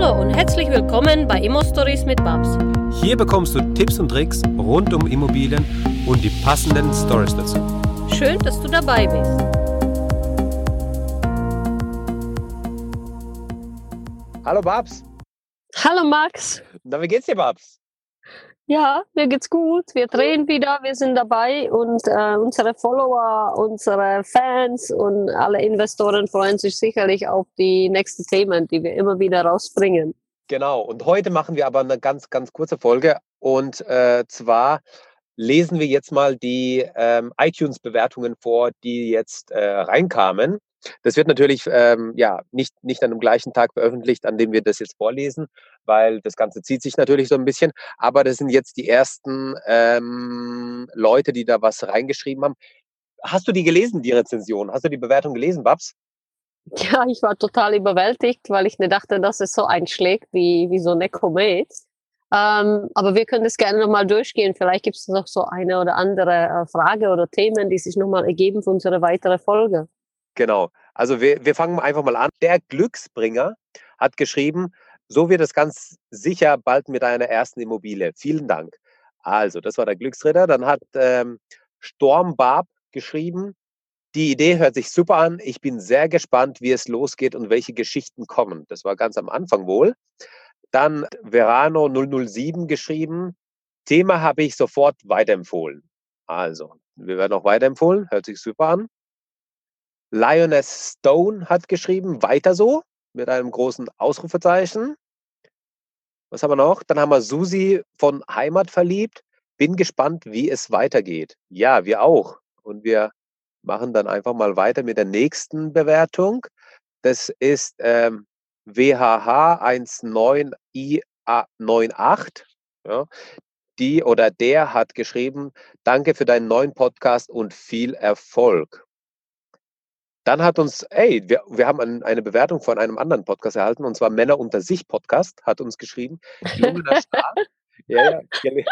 Hallo und herzlich willkommen bei Immo Stories mit Babs. Hier bekommst du Tipps und Tricks rund um Immobilien und die passenden Stories dazu. Schön, dass du dabei bist. Hallo Babs. Hallo Max. Na, wie geht's dir, Babs? Ja, mir geht's gut. Wir drehen wieder, wir sind dabei und äh, unsere Follower, unsere Fans und alle Investoren freuen sich sicherlich auf die nächsten Themen, die wir immer wieder rausbringen. Genau. Und heute machen wir aber eine ganz, ganz kurze Folge. Und äh, zwar lesen wir jetzt mal die ähm, iTunes-Bewertungen vor, die jetzt äh, reinkamen. Das wird natürlich ähm, ja nicht, nicht an dem gleichen Tag veröffentlicht, an dem wir das jetzt vorlesen, weil das Ganze zieht sich natürlich so ein bisschen. Aber das sind jetzt die ersten ähm, Leute, die da was reingeschrieben haben. Hast du die gelesen, die Rezension? Hast du die Bewertung gelesen, Babs? Ja, ich war total überwältigt, weil ich nicht dachte, dass es so einschlägt wie, wie so eine Komet. Ähm, aber wir können das gerne nochmal durchgehen. Vielleicht gibt es noch so eine oder andere äh, Frage oder Themen, die sich nochmal ergeben für unsere weitere Folge. Genau. Also wir, wir fangen einfach mal an. Der Glücksbringer hat geschrieben, so wird es ganz sicher bald mit einer ersten Immobilie. Vielen Dank. Also, das war der Glücksritter. Dann hat ähm, Stormbab geschrieben, die Idee hört sich super an. Ich bin sehr gespannt, wie es losgeht und welche Geschichten kommen. Das war ganz am Anfang wohl. Dann Verano 007 geschrieben. Thema habe ich sofort weiterempfohlen. Also, wir werden auch weiterempfohlen. Hört sich super an. Lioness Stone hat geschrieben, weiter so, mit einem großen Ausrufezeichen. Was haben wir noch? Dann haben wir Susi von Heimat verliebt. Bin gespannt, wie es weitergeht. Ja, wir auch. Und wir machen dann einfach mal weiter mit der nächsten Bewertung. Das ist ähm, WHH 19IA98. Ja. Die oder der hat geschrieben, danke für deinen neuen Podcast und viel Erfolg. Dann hat uns, ey, wir, wir haben ein, eine Bewertung von einem anderen Podcast erhalten, und zwar Männer unter sich Podcast, hat uns geschrieben. Gelungener Start. ja, ja.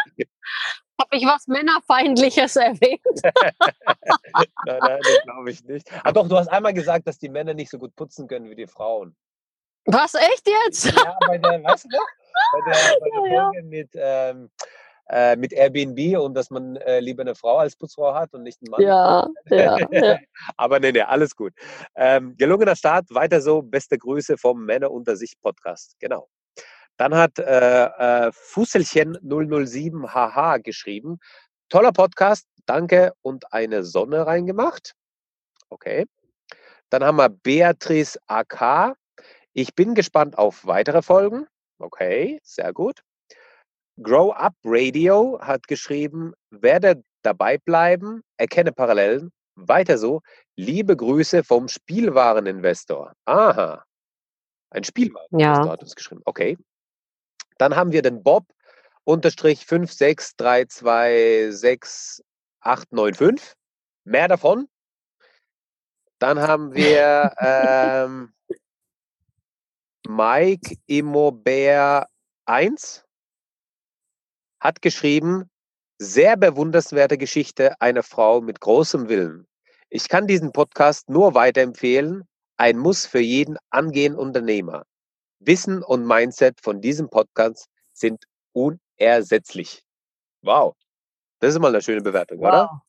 Habe ich was Männerfeindliches erwähnt? nein, nein, das glaube ich nicht. Ah, doch, du hast einmal gesagt, dass die Männer nicht so gut putzen können wie die Frauen. Was, echt jetzt? Ja, bei der, weißt du noch? Bei der, bei der ja, Folge ja. mit, ähm, äh, mit Airbnb und dass man äh, lieber eine Frau als Putzfrau hat und nicht einen Mann. Ja, ja, ja. Aber nee, nee, alles gut. Ähm, gelungener Start, weiter so. Beste Grüße vom Männer unter sich Podcast. Genau. Dann hat äh, Fusselchen 007 HH geschrieben. Toller Podcast, danke und eine Sonne reingemacht. Okay. Dann haben wir Beatrice AK. Ich bin gespannt auf weitere Folgen. Okay, sehr gut. Grow Up Radio hat geschrieben, werde dabei bleiben, erkenne Parallelen, weiter so, liebe Grüße vom Spielwareninvestor. Aha, ein Spielwareninvestor ja. hat uns geschrieben. Okay. Dann haben wir den Bob unterstrich 563268895. Mehr davon. Dann haben wir ähm, Mike Immobert 1 hat geschrieben, sehr bewunderswerte Geschichte einer Frau mit großem Willen. Ich kann diesen Podcast nur weiterempfehlen. Ein Muss für jeden angehenden Unternehmer. Wissen und Mindset von diesem Podcast sind unersetzlich. Wow. Das ist mal eine schöne Bewertung, wow. oder?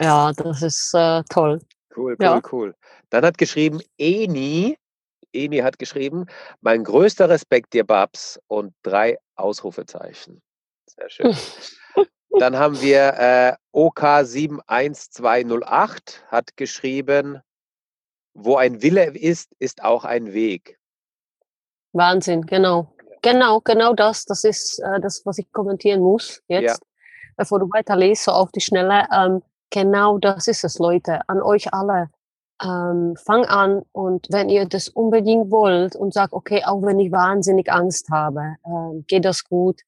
Ja, das ist äh, toll. Cool, cool, ja. cool. Dann hat geschrieben Eni, Eni hat geschrieben, mein größter Respekt dir, Babs, und drei Ausrufezeichen. Sehr schön. Dann haben wir äh, OK71208 hat geschrieben, wo ein Wille ist, ist auch ein Weg. Wahnsinn, genau. Genau, genau das. Das ist äh, das, was ich kommentieren muss jetzt, ja. bevor du weiterlest, so auf die Schnelle. Ähm, genau das ist es, Leute. An euch alle. Ähm, fang an und wenn ihr das unbedingt wollt und sagt, okay, auch wenn ich wahnsinnig Angst habe, äh, geht das gut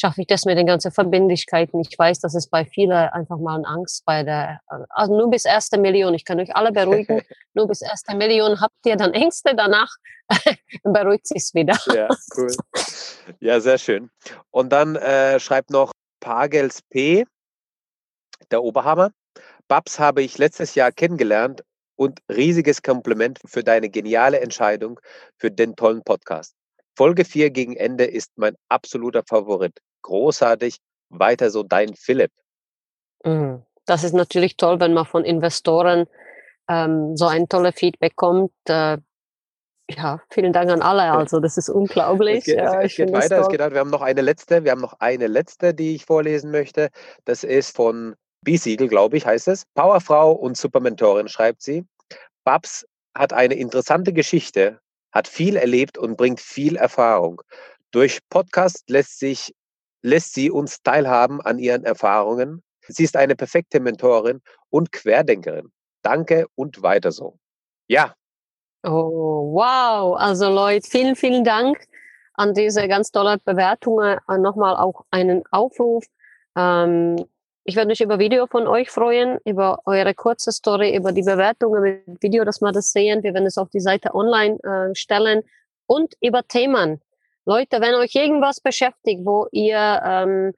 schaffe ich das mit den ganzen Verbindlichkeiten. Ich weiß, dass es bei vielen einfach mal eine Angst bei der, also nur bis erste Million. Ich kann euch alle beruhigen. nur bis erste Million habt ihr dann Ängste. Danach beruhigt sich's wieder. Ja, cool. Ja, sehr schön. Und dann äh, schreibt noch Pagels P, der Oberhammer. Babs habe ich letztes Jahr kennengelernt und riesiges Kompliment für deine geniale Entscheidung für den tollen Podcast. Folge 4 gegen Ende ist mein absoluter Favorit. Großartig. Weiter so dein Philipp. Mhm. Das ist natürlich toll, wenn man von Investoren ähm, so ein tolles Feedback kommt. Äh, ja, vielen Dank an alle. Also das ist unglaublich. Es geht, ja, es, es geht weiter. Es geht weiter. Wir haben noch eine letzte. Wir haben noch eine letzte, die ich vorlesen möchte. Das ist von B-Siegel, glaube ich, heißt es. Powerfrau und Supermentorin, schreibt sie. Babs hat eine interessante Geschichte, hat viel erlebt und bringt viel Erfahrung. Durch Podcast lässt sich lässt sie uns teilhaben an ihren Erfahrungen. Sie ist eine perfekte Mentorin und Querdenkerin. Danke und weiter so. Ja. Oh, wow. Also Leute, vielen, vielen Dank an diese ganz tolle Bewertungen. Äh, nochmal auch einen Aufruf. Ähm, ich würde mich über Video von euch freuen, über eure kurze Story, über die Bewertungen mit Video, dass wir das sehen. Wir werden es auf die Seite online äh, stellen und über Themen. Leute, wenn euch irgendwas beschäftigt, wo ihr ähm,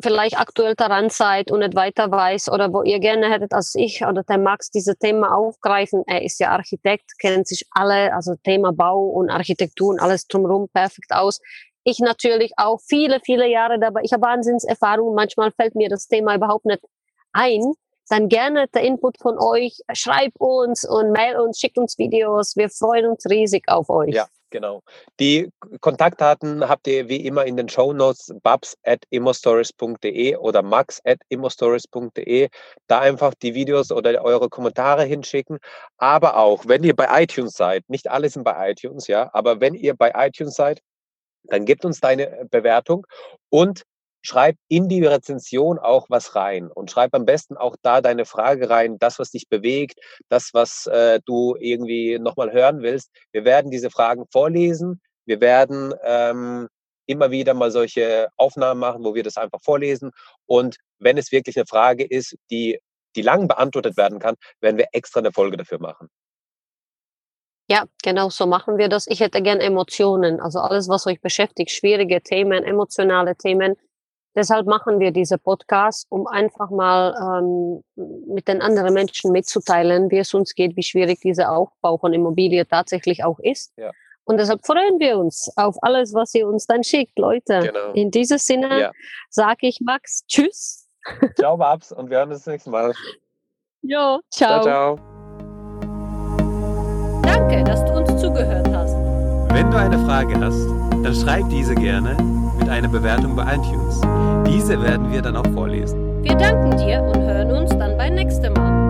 vielleicht aktuell daran seid und nicht weiter weiß oder wo ihr gerne hättet, als ich oder der Max diese Thema aufgreifen. Er ist ja Architekt, kennt sich alle, also Thema Bau und Architektur und alles drumherum perfekt aus. Ich natürlich auch viele, viele Jahre dabei. Ich habe Wahnsinnserfahrung. Manchmal fällt mir das Thema überhaupt nicht ein. Dann gerne der Input von euch. Schreibt uns und mail uns, schickt uns Videos. Wir freuen uns riesig auf euch. Ja, Genau. Die Kontaktdaten habt ihr wie immer in den Show Notes babs at immostories.de oder max at immostories.de. Da einfach die Videos oder eure Kommentare hinschicken. Aber auch, wenn ihr bei iTunes seid, nicht alle sind bei iTunes, ja, aber wenn ihr bei iTunes seid, dann gebt uns deine Bewertung und schreib in die Rezension auch was rein und schreib am besten auch da deine Frage rein, das, was dich bewegt, das, was äh, du irgendwie nochmal hören willst. Wir werden diese Fragen vorlesen. Wir werden ähm, immer wieder mal solche Aufnahmen machen, wo wir das einfach vorlesen. Und wenn es wirklich eine Frage ist, die, die lang beantwortet werden kann, werden wir extra eine Folge dafür machen. Ja, genau so machen wir das. Ich hätte gern Emotionen, also alles, was euch beschäftigt, schwierige Themen, emotionale Themen, Deshalb machen wir diese Podcasts, um einfach mal ähm, mit den anderen Menschen mitzuteilen, wie es uns geht, wie schwierig dieser Aufbau von Immobilie tatsächlich auch ist. Ja. Und deshalb freuen wir uns auf alles, was ihr uns dann schickt, Leute. Genau. In diesem Sinne ja. sage ich Max, tschüss. Ciao, Babs, und wir hören uns das nächste Mal. Jo, ciao. Ciao, ciao. Danke, dass du uns zugehört hast. Wenn du eine Frage hast, dann schreib diese gerne mit einer Bewertung bei iTunes. Diese werden wir dann auch vorlesen. Wir danken dir und hören uns dann beim nächsten Mal.